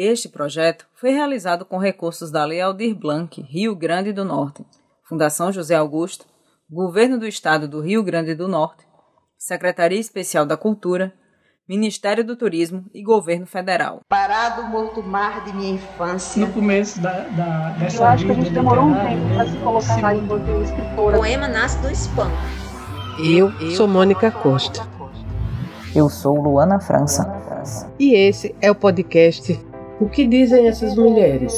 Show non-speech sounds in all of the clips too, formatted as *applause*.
Este projeto foi realizado com recursos da Lei Aldir Blanc, Rio Grande do Norte, Fundação José Augusto, Governo do Estado do Rio Grande do Norte, Secretaria Especial da Cultura, Ministério do Turismo e Governo Federal. Parado morto mar de minha infância. No começo da, da, dessa Eu acho que a gente demorou um tempo para se colocar lá enquanto escritora. O poema nasce do espanto. Eu, Eu sou Mônica Costa. Eu sou Luana França. E esse é o podcast O que dizem essas mulheres?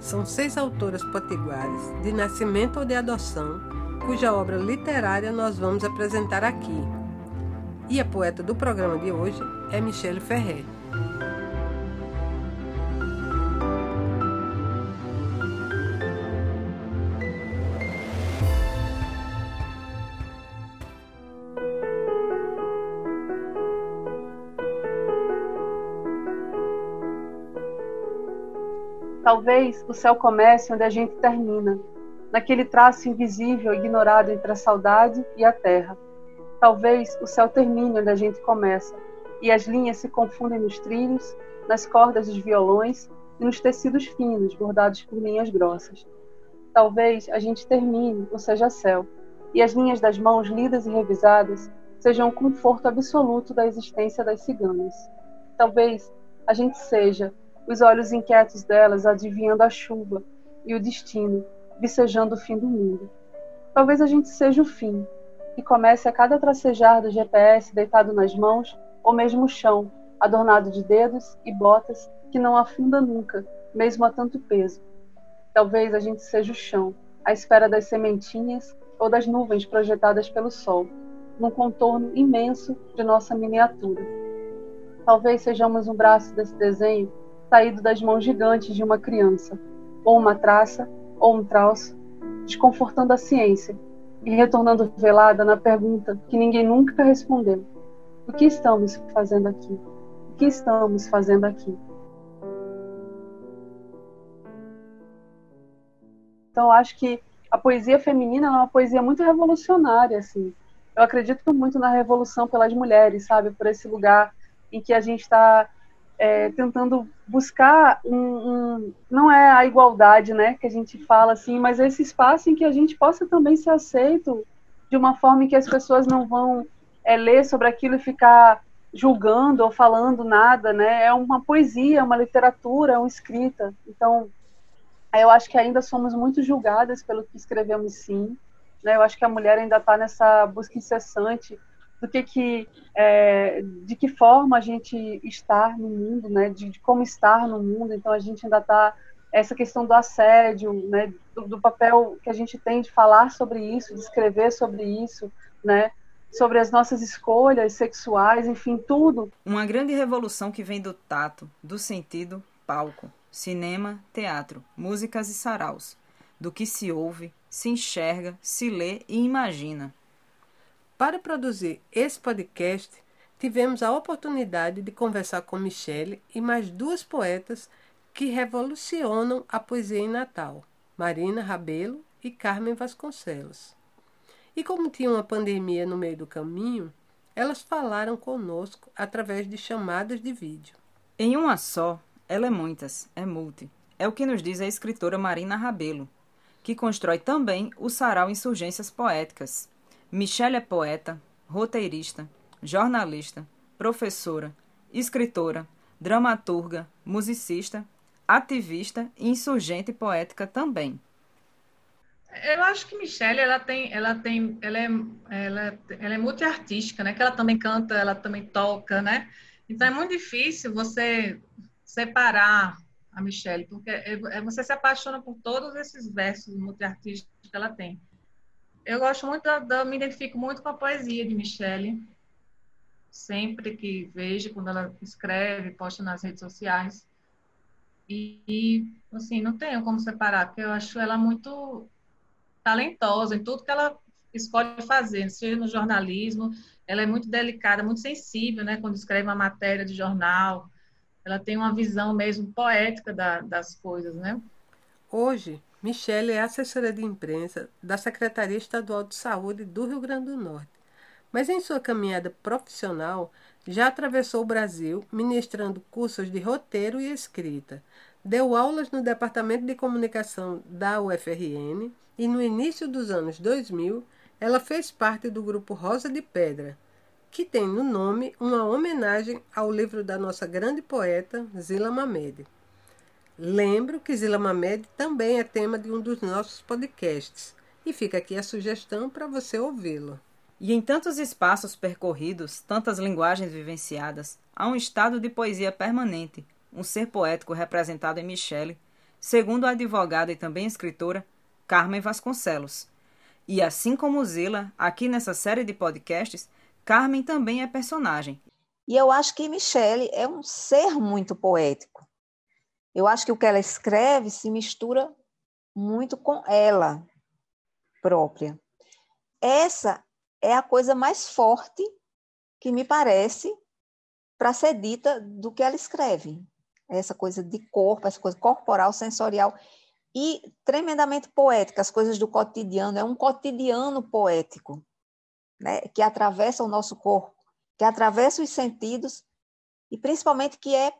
São seis autoras potiguares, de nascimento ou de adoção, cuja obra literária nós vamos apresentar aqui. E a poeta do programa de hoje é Michele Ferrer. Talvez o céu comece onde a gente termina, naquele traço invisível ignorado entre a saudade e a terra. Talvez o céu termine onde a gente começa, e as linhas se confundem nos trilhos, nas cordas dos violões e nos tecidos finos bordados por linhas grossas. Talvez a gente termine, ou seja, céu, e as linhas das mãos lidas e revisadas sejam o conforto absoluto da existência das ciganas. Talvez a gente seja os olhos inquietos delas adivinhando a chuva e o destino, vicejando o fim do mundo. Talvez a gente seja o fim, que comece a cada tracejar do GPS deitado nas mãos, ou mesmo o chão, adornado de dedos e botas que não afunda nunca, mesmo a tanto peso. Talvez a gente seja o chão, à espera das sementinhas ou das nuvens projetadas pelo sol, num contorno imenso de nossa miniatura. Talvez sejamos um braço desse desenho saído das mãos gigantes de uma criança, ou uma traça, ou um traço, desconfortando a ciência e retornando velada na pergunta que ninguém nunca respondeu: O que estamos fazendo aqui? O que estamos fazendo aqui? Então, acho que a poesia feminina é uma poesia muito revolucionária, assim. Eu acredito muito na revolução pelas mulheres, sabe? Por esse lugar em que a gente está é, tentando buscar um, um, não é a igualdade, né, que a gente fala assim, mas esse espaço em que a gente possa também ser aceito de uma forma em que as pessoas não vão é, ler sobre aquilo e ficar julgando ou falando nada, né? É uma poesia, uma literatura, é uma escrita. Então, eu acho que ainda somos muito julgadas pelo que escrevemos, sim. Né? Eu acho que a mulher ainda está nessa busca incessante do que que é, de que forma a gente está no mundo, né? De, de, como estar no mundo. Então a gente ainda está essa questão do assédio, né? Do, do, papel que a gente tem de falar sobre isso, de escrever sobre isso, né? Sobre as nossas escolhas sexuais, enfim, tudo. Uma grande revolução que vem do tato, do sentido, palco, cinema, teatro, músicas e saraus, do que se ouve, se enxerga, se lê e imagina. Para produzir esse podcast, tivemos a oportunidade de conversar com Michele e mais duas poetas que revolucionam a poesia em Natal, Marina Rabelo e Carmen Vasconcelos. E como tinha uma pandemia no meio do caminho, elas falaram conosco através de chamadas de vídeo. Em uma só, ela é muitas, é multi. É o que nos diz a escritora Marina Rabelo, que constrói também o sarau Insurgências Poéticas, Michelle é poeta, roteirista, jornalista, professora, escritora, dramaturga, musicista, ativista e insurgente poética também. Eu acho que Michelle ela tem, ela tem, ela é, ela, ela é multiartística, né? Que ela também canta, ela também toca, né? Então é muito difícil você separar a Michelle, porque é, é, você se apaixona por todos esses versos multiartísticos que ela tem. Eu gosto muito, da, da, me identifico muito com a poesia de Michelle. Sempre que vejo, quando ela escreve, posta nas redes sociais. E, e, assim, não tenho como separar, porque eu acho ela muito talentosa em tudo que ela escolhe fazer, seja no jornalismo, ela é muito delicada, muito sensível, né, quando escreve uma matéria de jornal, ela tem uma visão mesmo poética da, das coisas, né? Hoje, Michele é assessora de imprensa da Secretaria Estadual de Saúde do Rio Grande do Norte, mas em sua caminhada profissional já atravessou o Brasil ministrando cursos de roteiro e escrita. Deu aulas no Departamento de Comunicação da UFRN e no início dos anos 2000 ela fez parte do grupo Rosa de Pedra, que tem no nome uma homenagem ao livro da nossa grande poeta Zila Mamed. Lembro que Zila Mamed também é tema de um dos nossos podcasts e fica aqui a sugestão para você ouvi-lo. E em tantos espaços percorridos, tantas linguagens vivenciadas, há um estado de poesia permanente, um ser poético representado em Michele, segundo a advogada e também escritora Carmen Vasconcelos. E assim como Zila, aqui nessa série de podcasts, Carmen também é personagem. E eu acho que Michele é um ser muito poético. Eu acho que o que ela escreve se mistura muito com ela própria. Essa é a coisa mais forte que me parece para ser dita do que ela escreve. Essa coisa de corpo, essa coisa corporal, sensorial e tremendamente poética, as coisas do cotidiano. É um cotidiano poético, né? que atravessa o nosso corpo, que atravessa os sentidos e principalmente que é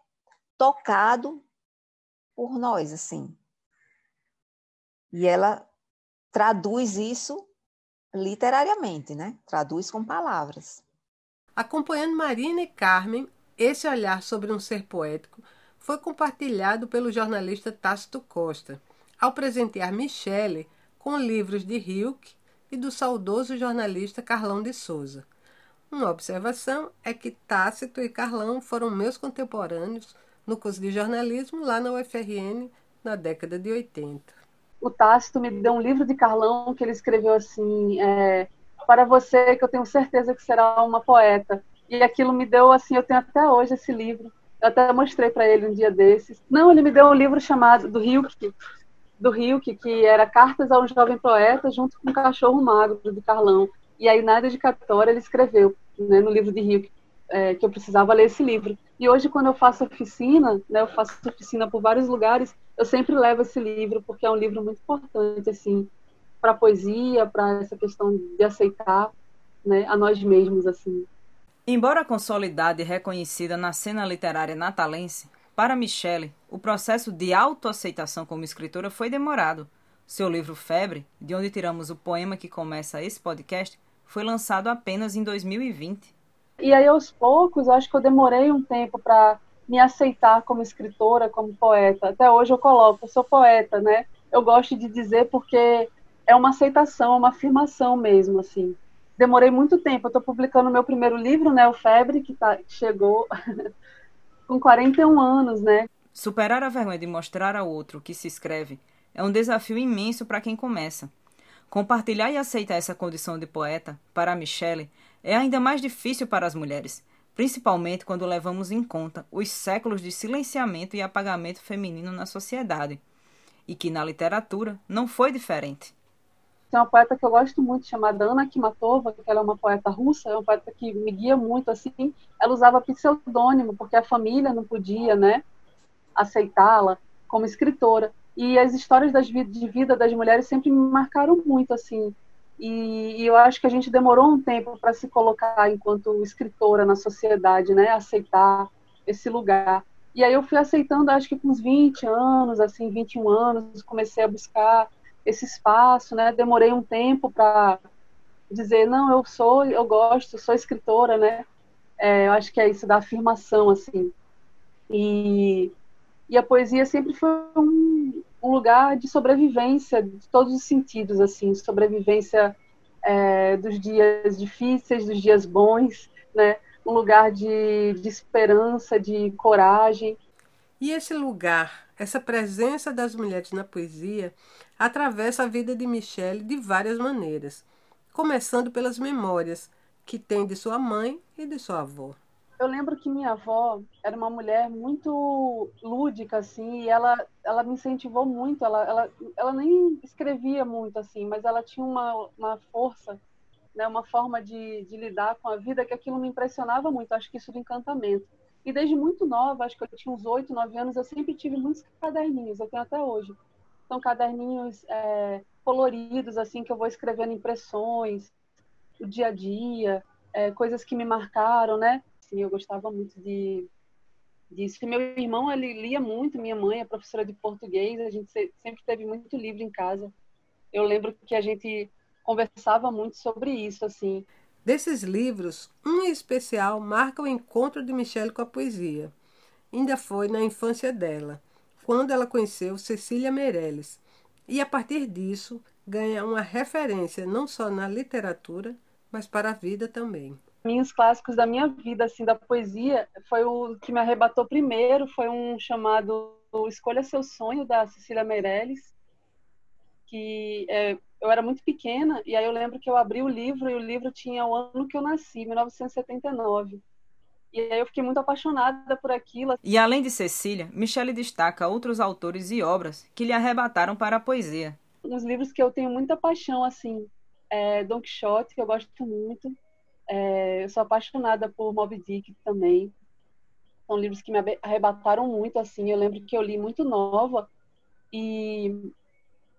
tocado por nós, assim. E ela traduz isso literariamente, né? Traduz com palavras. Acompanhando Marina e Carmen, esse olhar sobre um ser poético foi compartilhado pelo jornalista Tácito Costa, ao presentear Michele com livros de Hilke e do saudoso jornalista Carlão de Souza. Uma observação é que Tácito e Carlão foram meus contemporâneos no curso de jornalismo lá na UFRN na década de 80. O Tácito me deu um livro de Carlão que ele escreveu assim: é, Para você, que eu tenho certeza que será uma poeta. E aquilo me deu assim: eu tenho até hoje esse livro. Eu até mostrei para ele um dia desses. Não, ele me deu um livro chamado do Hilke, do Hilke, que era Cartas a um Jovem Poeta, junto com um Cachorro Magro, de Carlão. E aí, na dedicatória, ele escreveu né, no livro de Hilke é, que eu precisava ler esse livro. E hoje, quando eu faço oficina, né, eu faço oficina por vários lugares, eu sempre levo esse livro, porque é um livro muito importante, assim, para poesia, para essa questão de aceitar né, a nós mesmos, assim. Embora consolidada e reconhecida na cena literária natalense, para Michele, o processo de autoaceitação como escritora foi demorado. Seu livro Febre, de onde tiramos o poema que começa esse podcast, foi lançado apenas em 2020. E aí, aos poucos, acho que eu demorei um tempo para me aceitar como escritora, como poeta. Até hoje eu coloco, eu sou poeta, né? Eu gosto de dizer porque é uma aceitação, uma afirmação mesmo, assim. Demorei muito tempo. Eu estou publicando meu primeiro livro, né, o Febre, que, tá, chegou *laughs* com 41 anos, né? Superar a vergonha de mostrar ao outro que se escreve é um desafio imenso para quem começa. Compartilhar e aceitar essa condição de poeta, para a Michelle, é ainda mais difícil para as mulheres, principalmente quando levamos em conta os séculos de silenciamento e apagamento feminino na sociedade, e que na literatura não foi diferente. Tem uma poeta que eu gosto muito, chamada Ana Kimatova, que ela é uma poeta russa, é uma poeta que me guia muito, assim, ela usava pseudônimo, porque a família não podia, né, aceitá-la como escritora. E as histórias das, de vida das mulheres sempre me marcaram muito, assim. E, e eu acho que a gente demorou um tempo para se colocar enquanto escritora na sociedade, né? Aceitar esse lugar. E aí eu fui aceitando, acho que com uns 20 anos, assim, 21 anos, comecei a buscar esse espaço, né? Demorei um tempo para dizer, não, eu sou, eu gosto, sou escritora, né? É, eu acho que é isso da afirmação, assim. E, e a poesia sempre foi um, um lugar de sobrevivência de todos os sentidos, assim, sobrevivência é, dos dias difíceis, dos dias bons, né? Um lugar de, de esperança, de coragem. E esse lugar, essa presença das mulheres na poesia, atravessa a vida de Michelle de várias maneiras, começando pelas memórias que tem de sua mãe e de sua avó eu lembro que minha avó era uma mulher muito lúdica, assim, e ela, ela me incentivou muito. Ela, ela, ela nem escrevia muito, assim, mas ela tinha uma, uma força, né, uma forma de, de lidar com a vida que aquilo me impressionava muito. Acho que isso do encantamento. E desde muito nova, acho que eu tinha uns oito, nove anos, eu sempre tive muitos caderninhos, eu tenho até hoje. São caderninhos é, coloridos, assim, que eu vou escrevendo impressões, o dia a dia, é, coisas que me marcaram, né? Sim, eu gostava muito de disso. E meu irmão, ele lia muito, minha mãe é professora de português, a gente sempre teve muito livro em casa. Eu lembro que a gente conversava muito sobre isso, assim. Desses livros, um em especial marca o encontro de Michelle com a poesia. Ainda foi na infância dela, quando ela conheceu Cecília Meirelles, e a partir disso ganha uma referência não só na literatura, mas para a vida também. Minhos clássicos da minha vida, assim, da poesia, foi o que me arrebatou primeiro, foi um chamado Escolha Seu Sonho, da Cecília Meirelles, que é, eu era muito pequena, e aí eu lembro que eu abri o livro, e o livro tinha o ano que eu nasci, 1979. E aí eu fiquei muito apaixonada por aquilo. E além de Cecília, Michele destaca outros autores e obras que lhe arrebataram para a poesia. Uns livros que eu tenho muita paixão, assim, é Don Quixote, que eu gosto muito. É, eu sou apaixonada por Moby Dick também. São livros que me arrebataram muito, assim. Eu lembro que eu li muito nova. E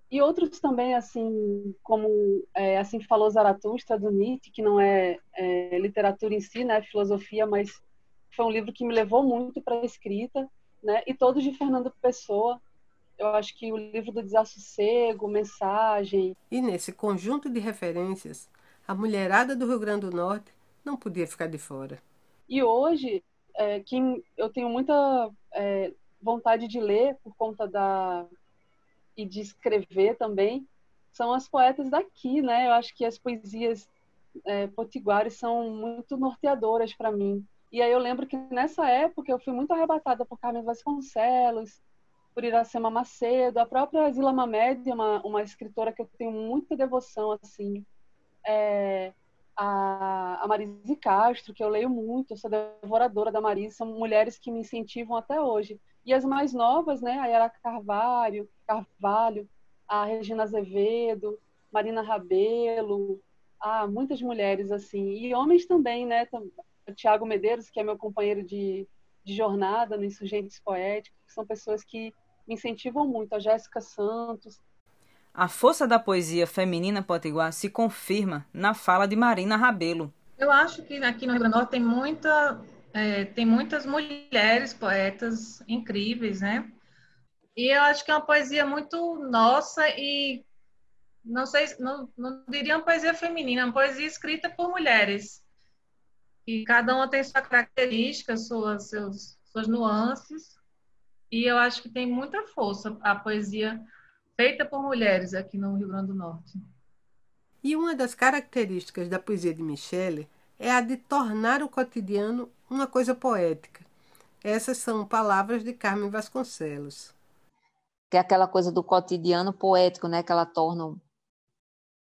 e outros também, assim, como é, Assim Falou Zaratustra, do Nietzsche, que não é, é, literatura em si, né, filosofia, mas foi um livro que me levou muito para a escrita, né, e todos de Fernando Pessoa. Eu acho que o livro do Desassossego, Mensagem. E nesse conjunto de referências, a mulherada do Rio Grande do Norte não podia ficar de fora. E hoje, é, quem eu tenho muita é, vontade de ler por conta da e de escrever também são as poetas daqui, né? Eu acho que as poesias é, potiguares são muito norteadoras para mim. E aí eu lembro que nessa época eu fui muito arrebatada por Carmen Vasconcelos, por Iracema Macedo, a própria Zila Mamed, uma, uma escritora que eu tenho muita devoção, assim, é, a, a Marise Castro, que eu leio muito, eu sou devoradora da Marise, são mulheres que me incentivam até hoje. E as mais novas, né, a Yara Carvalho, Carvalho, a Regina Azevedo, Marina Rabelo, ah, muitas mulheres assim, e homens também, né, o Tiago Medeiros, que é meu companheiro de, de jornada no Insurgentes Poéticos, são pessoas que me incentivam muito, a Jéssica Santos, a força da poesia feminina potiguar se confirma na fala de Marina Rabelo. Eu acho que aqui no Rio Grande do Norte tem, muita, é, tem muitas mulheres poetas incríveis, né? E eu acho que é uma poesia muito nossa e não sei, não, não diria uma poesia feminina, é uma poesia escrita por mulheres. E cada uma tem sua característica, suas, seus, suas nuances. E eu acho que tem muita força a poesia feita por mulheres aqui no Rio Grande do Norte. E uma das características da poesia de Michele é a de tornar o cotidiano uma coisa poética. Essas são palavras de Carmen Vasconcelos. Que é aquela coisa do cotidiano poético, né, que ela torna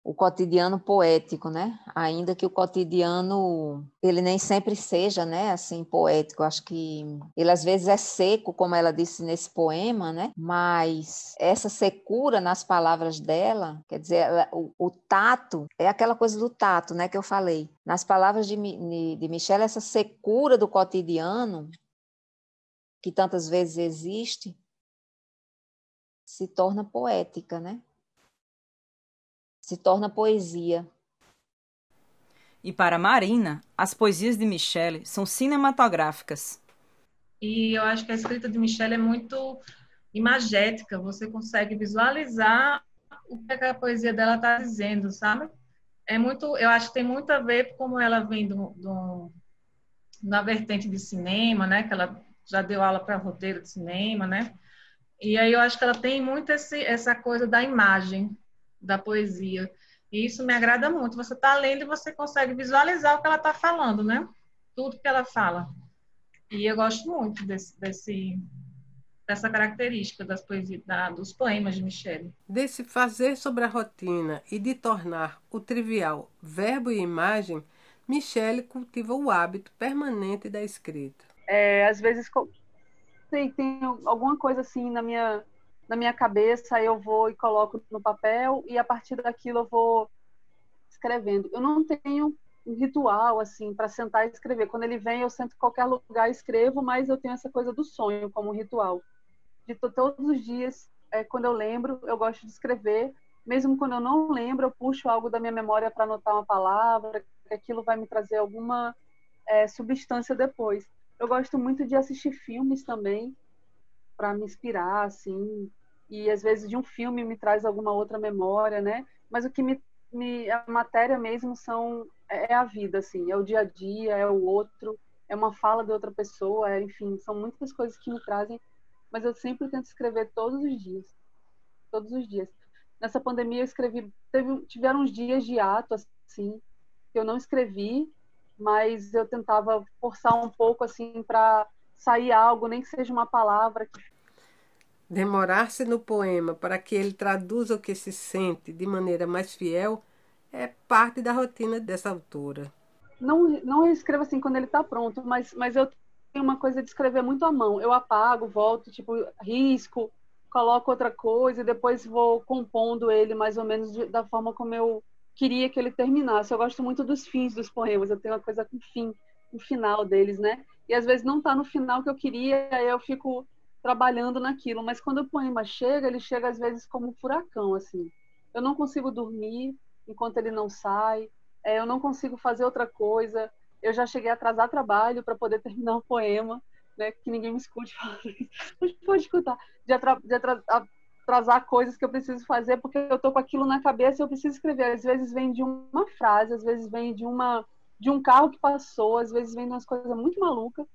o cotidiano poético, né? Ainda que o cotidiano ele nem sempre seja, né, assim poético. Acho que ele às vezes é seco, como ela disse nesse poema, né? Mas essa secura nas palavras dela, quer dizer, ela, o, o, tato é aquela coisa do tato, né, que eu falei. Nas palavras de, de, de Michelle, essa secura do cotidiano que tantas vezes existe se torna poética, né? Se torna poesia. E para Marina, as poesias de Michele são cinematográficas. E eu acho que a escrita de Michele é muito imagética, você consegue visualizar o que a poesia dela está dizendo, sabe? É muito, eu acho que tem muito a ver como ela vem do, do da vertente de cinema, né? Que ela já deu aula para roteiro de cinema, né? E aí eu acho que ela tem muito esse, essa coisa da imagem, da poesia. E isso me agrada muito. Você está lendo e você consegue visualizar o que ela está falando, né? Tudo que ela fala. E eu gosto muito desse, desse dessa característica das poesias, da, dos poemas de Michele. Desse fazer sobre a rotina e de tornar o trivial verbo e imagem, Michele cultiva o hábito permanente da escrita. É, às vezes tem, tem alguma coisa assim na minha na minha cabeça, eu vou e coloco no papel e a partir daquilo eu vou escrevendo. Eu não tenho um ritual assim para sentar e escrever. Quando ele vem, eu sento em qualquer lugar e escrevo, mas eu tenho essa coisa do sonho como ritual. De todos os dias, é, quando eu lembro, eu gosto de escrever. Mesmo quando eu não lembro, eu puxo algo da minha memória para anotar uma palavra que aquilo vai me trazer alguma é, substância depois. Eu gosto muito de assistir filmes também, para me inspirar, assim, e às vezes de um filme me traz alguma outra memória, né? Mas o que me, me a matéria mesmo são é, é a vida, assim, é o dia a dia, é o outro, é uma fala de outra pessoa, é, enfim, são muitas coisas que me trazem, mas eu sempre tento escrever todos os dias, todos os dias. Nessa pandemia eu escrevi, teve, tiveram uns dias de ato, assim, que eu não escrevi, mas eu tentava forçar um pouco, assim, para sair algo, nem que seja uma palavra. Demorar-se no poema para que ele traduza o que se sente de maneira mais fiel é parte da rotina dessa autora. Não, não escrevo assim quando ele está pronto, mas, mas eu tenho uma coisa de escrever muito à mão. Eu apago, volto, tipo, risco, coloco outra coisa e depois vou compondo ele mais ou menos de, da forma como eu queria que ele terminasse. Eu gosto muito dos fins dos poemas, eu tenho uma coisa com fim, o final deles, né? E às vezes não está no final que eu queria, aí eu fico trabalhando naquilo. Mas quando o poema chega, ele chega às vezes como um furacão, assim. Eu não consigo dormir enquanto ele não sai, é, eu não consigo fazer outra coisa. Eu já cheguei a atrasar trabalho para poder *laughs* terminar o poema né, que ninguém me escute *laughs* mas pode escutar, de, atra, de atra, atrasar coisas que eu preciso fazer, porque eu tô com aquilo na cabeça e eu preciso escrever. Às vezes vem de uma frase, às vezes vem de uma de um carro que passou, às vezes vem de umas coisas muito malucas.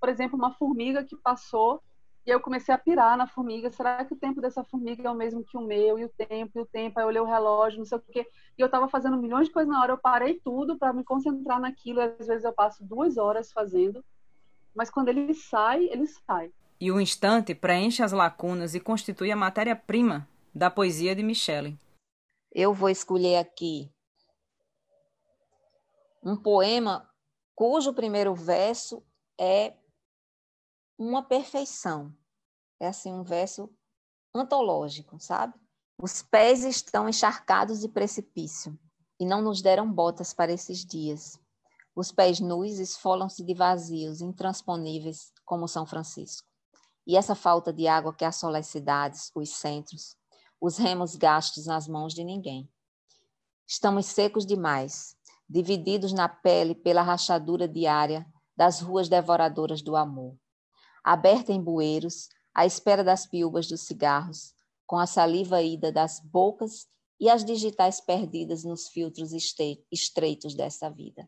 Por exemplo, uma formiga que passou e eu comecei a pirar na formiga. Será que o tempo dessa formiga é o mesmo que o meu? E o tempo, e o tempo. Aí eu olhei o relógio, não sei o quê. E eu estava fazendo milhões de coisas na hora. Eu parei tudo para me concentrar naquilo. Às vezes eu passo duas horas fazendo mas quando ele sai, ele sai. E o instante preenche as lacunas e constitui a matéria-prima da poesia de Michele. Eu vou escolher aqui um poema cujo primeiro verso é uma perfeição. É assim um verso antológico, sabe? Os pés estão encharcados de precipício e não nos deram botas para esses dias. Os pés nus esfolam-se de vazios intransponíveis, como São Francisco. E essa falta de água que assola as cidades, os centros, os remos gastos nas mãos de ninguém. Estamos secos demais, divididos na pele pela rachadura diária das ruas devoradoras do amor. Aberta em bueiros, à espera das piúbas dos cigarros, com a saliva ida das bocas e as digitais perdidas nos filtros estreitos dessa vida.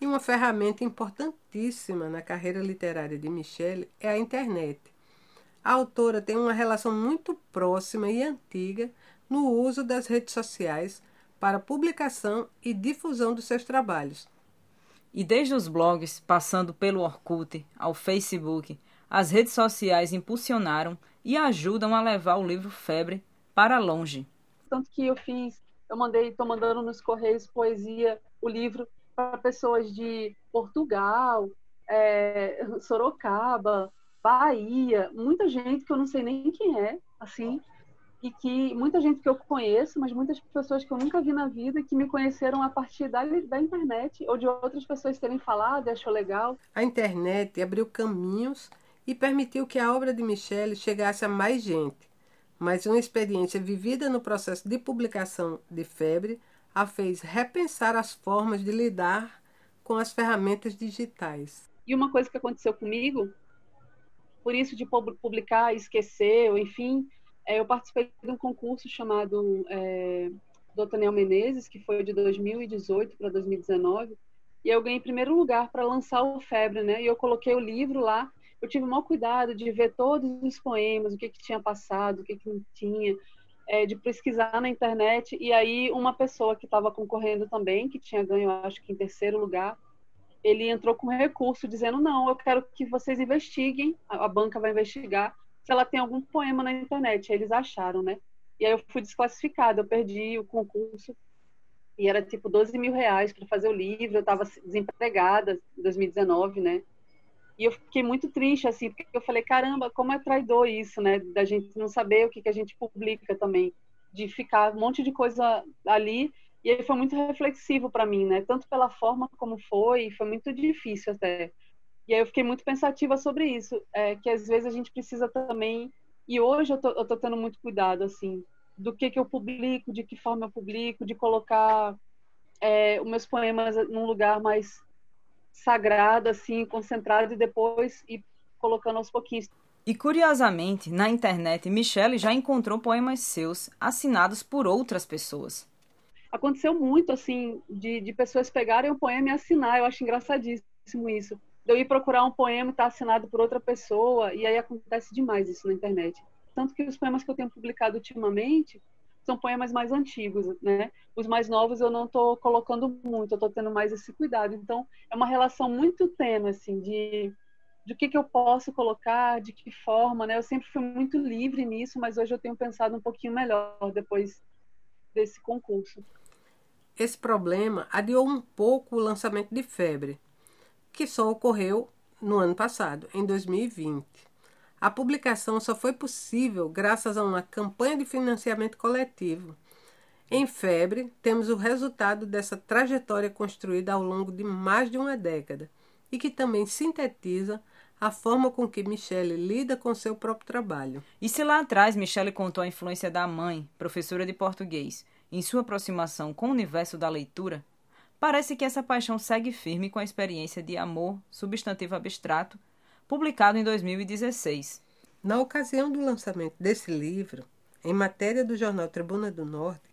E uma ferramenta importantíssima na carreira literária de Michelle é a internet. A autora tem uma relação muito próxima e antiga no uso das redes sociais para publicação e difusão dos seus trabalhos. E desde os blogs, passando pelo Orkut ao Facebook, as redes sociais impulsionaram e ajudam a levar o livro Febre para longe. Tanto que eu fiz, eu mandei, estou mandando nos correios poesia, o livro para pessoas de Portugal, é, Sorocaba, Bahia, muita gente que eu não sei nem quem é, assim, e que muita gente que eu conheço, mas muitas pessoas que eu nunca vi na vida que me conheceram a partir da, da internet ou de outras pessoas terem falado e achou legal. A internet abriu caminhos e permitiu que a obra de Michele chegasse a mais gente, mas uma experiência vivida no processo de publicação de Febre a fez repensar as formas de lidar com as ferramentas digitais. E uma coisa que aconteceu comigo, por isso de publicar, esquecer, ou enfim, eu participei de um concurso chamado é, Daniel Menezes, que foi de 2018 para 2019, e eu ganhei primeiro lugar para lançar o Febre, né? E eu coloquei o livro lá. Eu tive o maior cuidado de ver todos os poemas, o que, que tinha passado, o que, que não tinha, é, de pesquisar na internet e aí uma pessoa que estava concorrendo também, que tinha ganho, acho que em terceiro lugar, ele entrou com recurso dizendo não, eu quero que vocês investiguem, a, banca vai investigar se ela tem algum poema na internet. Eles acharam, né? E aí eu fui desclassificada, eu perdi o concurso e era tipo 12 mil reais para fazer o livro, eu estava desempregada em 2019, né? E eu fiquei muito triste, assim, porque eu falei, caramba, como é traidor isso, né? Da gente não saber o que, que a gente publica também, de ficar um monte de coisa ali. E aí foi muito reflexivo para mim, né? Tanto pela forma como foi, foi muito difícil até. E aí eu fiquei muito pensativa sobre isso, é, que às vezes a gente precisa também E hoje eu tô, eu tô tendo muito cuidado, assim, do que que eu publico, de que forma eu publico, de colocar é, os meus poemas num lugar mais sagrado, assim, concentrado, e depois ir colocando aos pouquinhos. E curiosamente, na internet, Michelle já encontrou poemas seus assinados por outras pessoas. Aconteceu muito, assim, de, de pessoas pegarem o poema e assinar. Eu acho engraçadíssimo isso. De eu ir procurar um poema e estar tá assinado por outra pessoa, e aí acontece demais isso na internet. Tanto que os poemas que eu tenho publicado ultimamente são poemas mais antigos, né? Os mais novos eu não estou colocando muito, eu estou tendo mais esse cuidado. Então, é uma relação muito tênue, assim, de de que, que eu posso colocar, de que forma, né? Eu sempre fui muito livre nisso, mas hoje eu tenho pensado um pouquinho melhor depois desse concurso. Esse problema adiou um pouco o lançamento de Febre, que só ocorreu no ano passado, em 2020. A publicação só foi possível graças a uma campanha de financiamento coletivo. Em Febre, temos o resultado dessa trajetória construída ao longo de mais de uma década e que também sintetiza a forma com que Michele lida com seu próprio trabalho. E se lá atrás Michele contou a influência da mãe, professora de português, em sua aproximação com o universo da leitura, parece que essa paixão segue firme com a experiência de Amor, substantivo abstrato, publicado em 2016. Na ocasião do lançamento desse livro, em matéria do jornal Tribuna do Norte,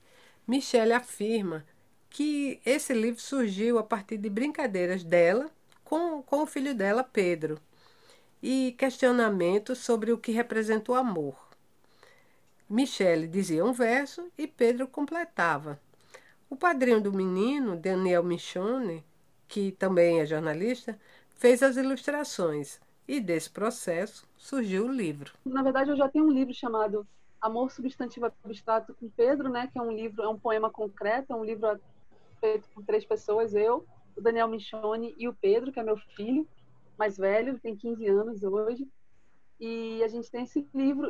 Michele afirma que esse livro surgiu a partir de brincadeiras dela com, com o filho dela, Pedro, e questionamentos sobre o que representa o amor. Michele dizia um verso e Pedro completava. O padrinho do menino, Daniel Michone, que também é jornalista, fez as ilustrações e desse processo surgiu o livro. Na verdade, eu já tenho um livro chamado Amor Substantivo Abstrato com Pedro, né, que é um livro, é um poema concreto, é um livro feito por três pessoas, eu, o Daniel Michone e o Pedro, que é meu filho mais velho, tem 15 anos hoje. E a gente tem esse livro.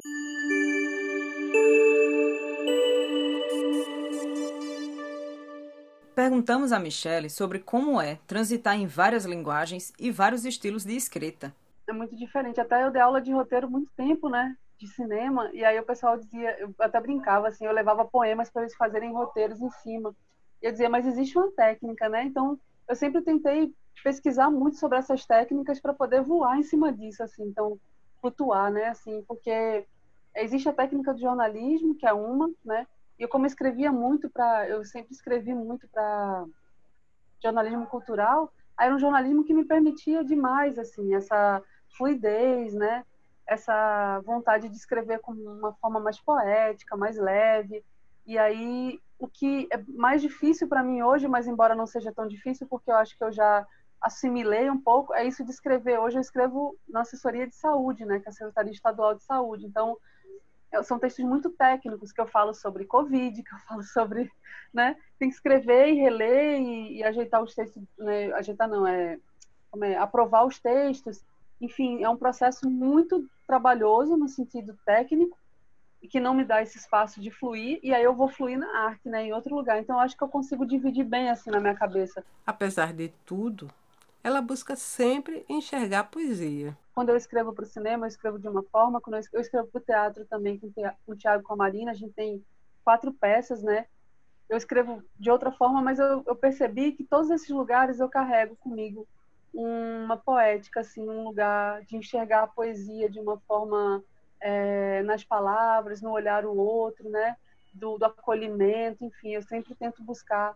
Perguntamos a Michelle sobre como é transitar em várias linguagens e vários estilos de escrita. É muito diferente. Até eu dei aula de roteiro muito tempo, né? De cinema. E aí o pessoal dizia, eu até brincava assim, eu levava poemas para eles fazerem roteiros em cima. E eu dizia, mas existe uma técnica, né? Então eu sempre tentei pesquisar muito sobre essas técnicas para poder voar em cima disso, assim, então flutuar, né, assim, porque existe a técnica do jornalismo que é uma, né, e eu como escrevia muito para, eu sempre escrevi muito para jornalismo cultural, era um jornalismo que me permitia demais, assim, essa fluidez, né, essa vontade de escrever com uma forma mais poética, mais leve, e aí o que é mais difícil para mim hoje, mas embora não seja tão difícil, porque eu acho que eu já assimilei um pouco, é isso de escrever. Hoje eu escrevo na assessoria de saúde, né, que é a Secretaria Estadual de Saúde. Então, são textos muito técnicos que eu falo sobre Covid, que eu falo sobre, né, tem que escrever e reler e, e ajeitar os textos, né, ajeitar não, é, é, aprovar os textos. Enfim, é um processo muito trabalhoso no sentido técnico, e que não me dá esse espaço de fluir, e aí eu vou fluir na arte, né, em outro lugar. Então, acho que eu consigo dividir bem assim na minha cabeça. Apesar de tudo, ela busca sempre enxergar poesia. Quando eu escrevo para o cinema, eu escrevo de uma forma, quando eu escrevo para o teatro também, com o Tiago e com a Marina, a gente tem quatro peças, né? Eu escrevo de outra forma, mas eu, eu percebi que todos esses lugares eu carrego comigo uma poética, assim, um lugar de enxergar a poesia de uma forma é, nas palavras, no olhar o outro, né? Do, do acolhimento, enfim, eu sempre tento buscar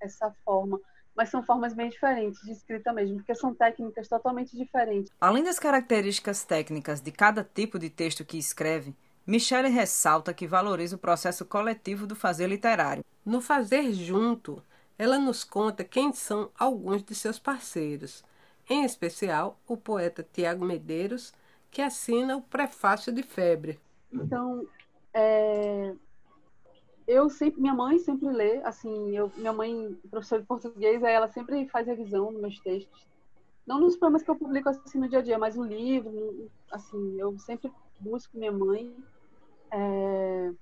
essa forma mas são formas bem diferentes de escrita mesmo, porque são técnicas totalmente diferentes. Além das características técnicas de cada tipo de texto que escreve, Michele ressalta que valoriza o processo coletivo do fazer literário. No fazer junto, ela nos conta quem são alguns de seus parceiros, em especial o poeta Tiago Medeiros, que assina o prefácio de Febre. Então, é, eu sempre, minha mãe sempre lê, assim, eu, minha mãe, professora de português, ela sempre faz revisão nos meus textos. Não nos poemas que eu publico assim no dia a dia, mas no livro, assim, eu sempre busco minha mãe. É...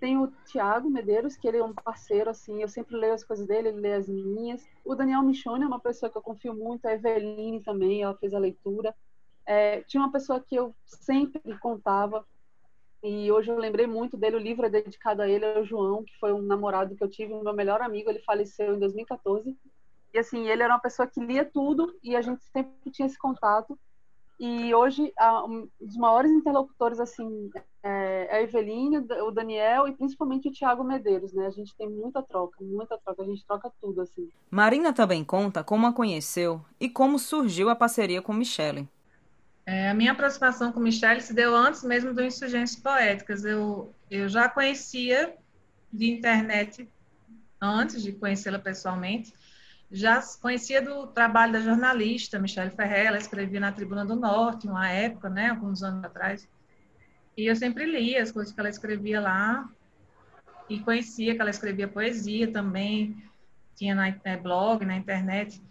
Tem o Tiago Medeiros, que ele é um parceiro, assim, eu sempre leio as coisas dele, ele lê as minhas. O Daniel Michone é uma pessoa que eu confio muito, a Eveline também, ela fez a leitura. É, tinha uma pessoa que eu sempre contava, E hoje eu lembrei muito dele, o livro é dedicado a ele, ao João, que foi um namorado que eu tive, meu melhor amigo, ele faleceu em 2014. E assim, ele era uma pessoa que lia tudo e a gente sempre tinha esse contato. E hoje, um dos maiores interlocutores, assim, é, é a Eveline, o Daniel e principalmente o Tiago Medeiros, né? A gente tem muita troca, muita troca, a gente troca tudo, assim. Marina também conta como a conheceu e como surgiu a parceria com Michele. É, a minha aproximação com Michele se deu antes mesmo do Insurgências Poéticas. Eu, eu já conhecia de internet antes de conhecê-la pessoalmente, já conhecia do trabalho da jornalista Michelle Ferrer, ela escrevia na Tribuna do Norte, uma época, né, alguns anos atrás. E eu sempre lia as coisas que ela escrevia lá e conhecia que ela escrevia poesia também, tinha na é, blog, na internet.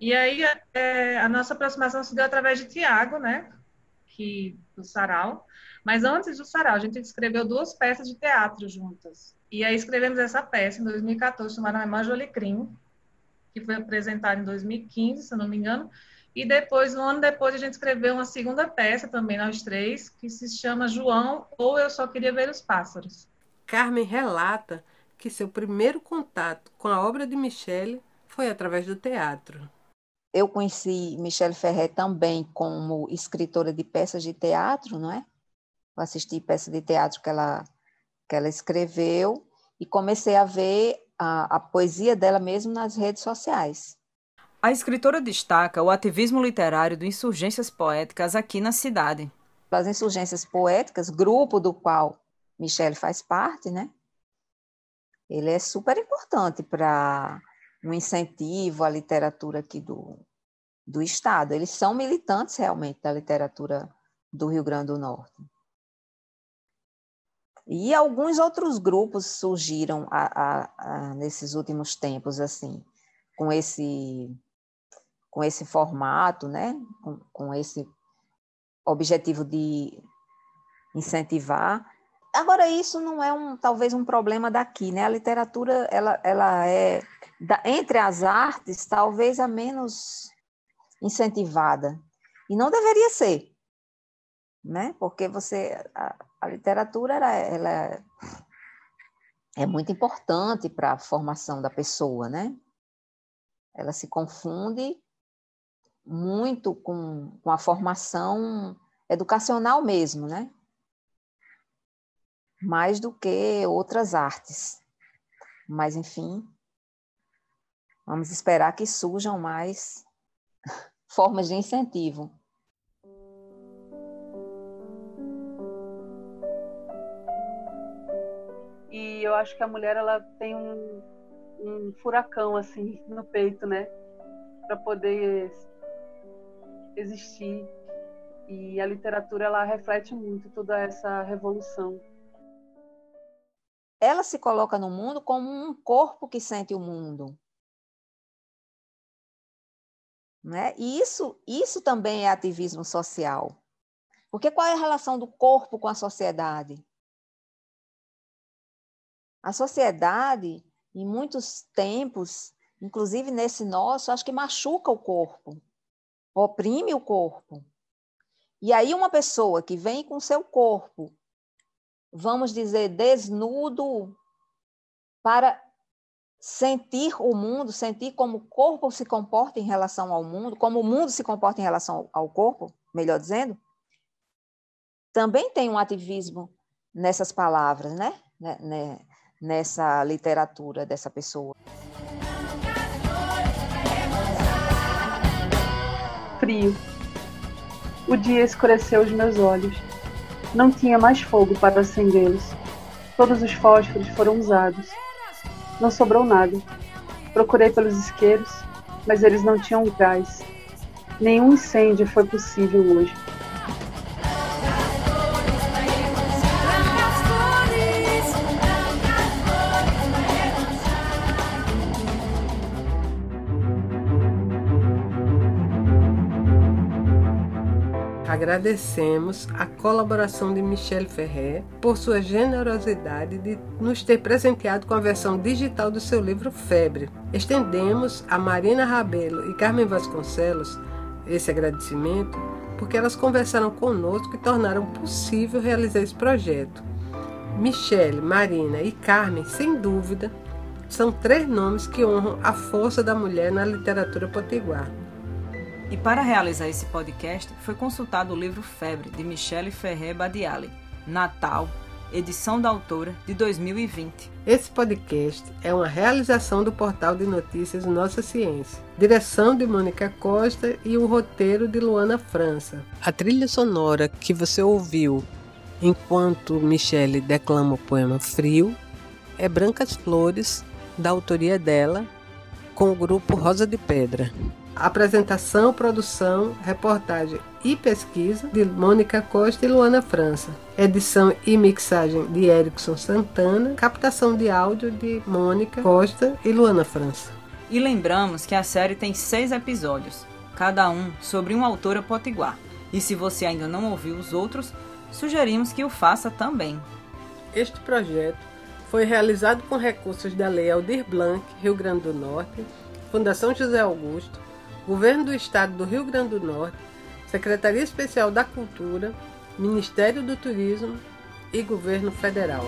E aí é, a nossa aproximação se deu através de Tiago, né, que do Sarau. Mas antes do Sarau, a gente escreveu duas peças de teatro juntas. E aí escrevemos essa peça em 2014, chamada Memória de Olicrim, que foi apresentada em 2015, se eu não me engano. E depois, um ano depois, a gente escreveu uma segunda peça também, nós três, que se chama João ou Eu Só Queria Ver os Pássaros. Carmen relata que seu primeiro contato com a obra de Michele foi através do teatro. Eu conheci Michele Ferrer também como escritora de peças de teatro, não é? Eu assisti peças de teatro que ela, que ela escreveu e comecei a ver a, a poesia dela mesmo nas redes sociais. A escritora destaca o ativismo literário do Insurgências Poéticas aqui na cidade. As Insurgências Poéticas, grupo do qual Michele faz parte, né? Ele é super importante para um incentivo à literatura aqui do, do Estado. Eles são militantes realmente da literatura do Rio Grande do Norte. E alguns outros grupos surgiram a, a, a, nesses últimos tempos, assim, com esse, com esse formato, né? com, com esse objetivo de incentivar. Agora, isso não é um, talvez um problema daqui, né? A literatura, ela, ela é, da, entre as artes, talvez a menos incentivada. E não deveria ser, né? Porque você, a, a literatura ela, ela é muito importante para a formação da pessoa, né? Ela se confunde muito com, com a formação educacional mesmo, né? Mais do que outras artes. Mas, enfim, vamos esperar que surjam mais *laughs* formas de incentivo. eu acho que a mulher ela tem um, um furacão assim no peito, né, para poder existir. E a literatura ela reflete muito toda essa revolução. Ela se coloca no mundo como um corpo que sente o mundo. Né? E isso, isso também é ativismo social. Porque qual é a relação do corpo com a sociedade? A sociedade, em muitos tempos, inclusive nesse nosso, acho que machuca o corpo, oprime o corpo. E aí, uma pessoa que vem com seu corpo, vamos dizer, desnudo, para sentir o mundo, sentir como o corpo se comporta em relação ao mundo, como o mundo se comporta em relação ao corpo, melhor dizendo, também tem um ativismo nessas palavras, né? né, né nessa literatura dessa pessoa. Frio. O dia escureceu os meus olhos. Não tinha mais fogo para acendê-los. Todos os fósforos foram usados. Não sobrou nada. Procurei pelos isqueiros, mas eles não tinham gás. Nenhum incêndio foi possível hoje. Agradecemos a colaboração de Michel Ferrer por sua generosidade de nos ter presenteado com a versão digital do seu livro Febre. Estendemos a Marina Rabelo e Carmen Vasconcelos esse agradecimento porque elas conversaram conosco e tornaram possível realizar esse projeto. Michele, Marina e Carmen, sem dúvida, são três nomes que honram a força da mulher na literatura potiguar. E para realizar esse podcast, foi consultado o livro Febre, de Michele Ferrer Badiali, Natal, edição da autora de 2020. Esse podcast é uma realização do portal de notícias Nossa Ciência. Direção de Mônica Costa e o roteiro de Luana França. A trilha sonora que você ouviu enquanto Michele declama o poema Frio é Brancas Flores, da autoria dela, com o grupo Rosa de Pedra. Apresentação, produção, reportagem e pesquisa de Mônica Costa e Luana França. Edição e mixagem de Erickson Santana. Captação de áudio de Mônica Costa e Luana França. E lembramos que a série tem seis episódios, cada um sobre uma autora potiguar. E se você ainda não ouviu os outros, sugerimos que o faça também. Este projeto foi realizado com recursos da Lei Aldir Blanc, Rio Grande do Norte, Fundação José Augusto, Governo do Estado do Rio Grande do Norte, Secretaria Especial da Cultura, Ministério do Turismo e Governo Federal.